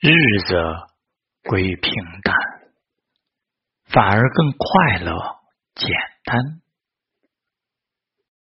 日子归平淡，反而更快乐、简单。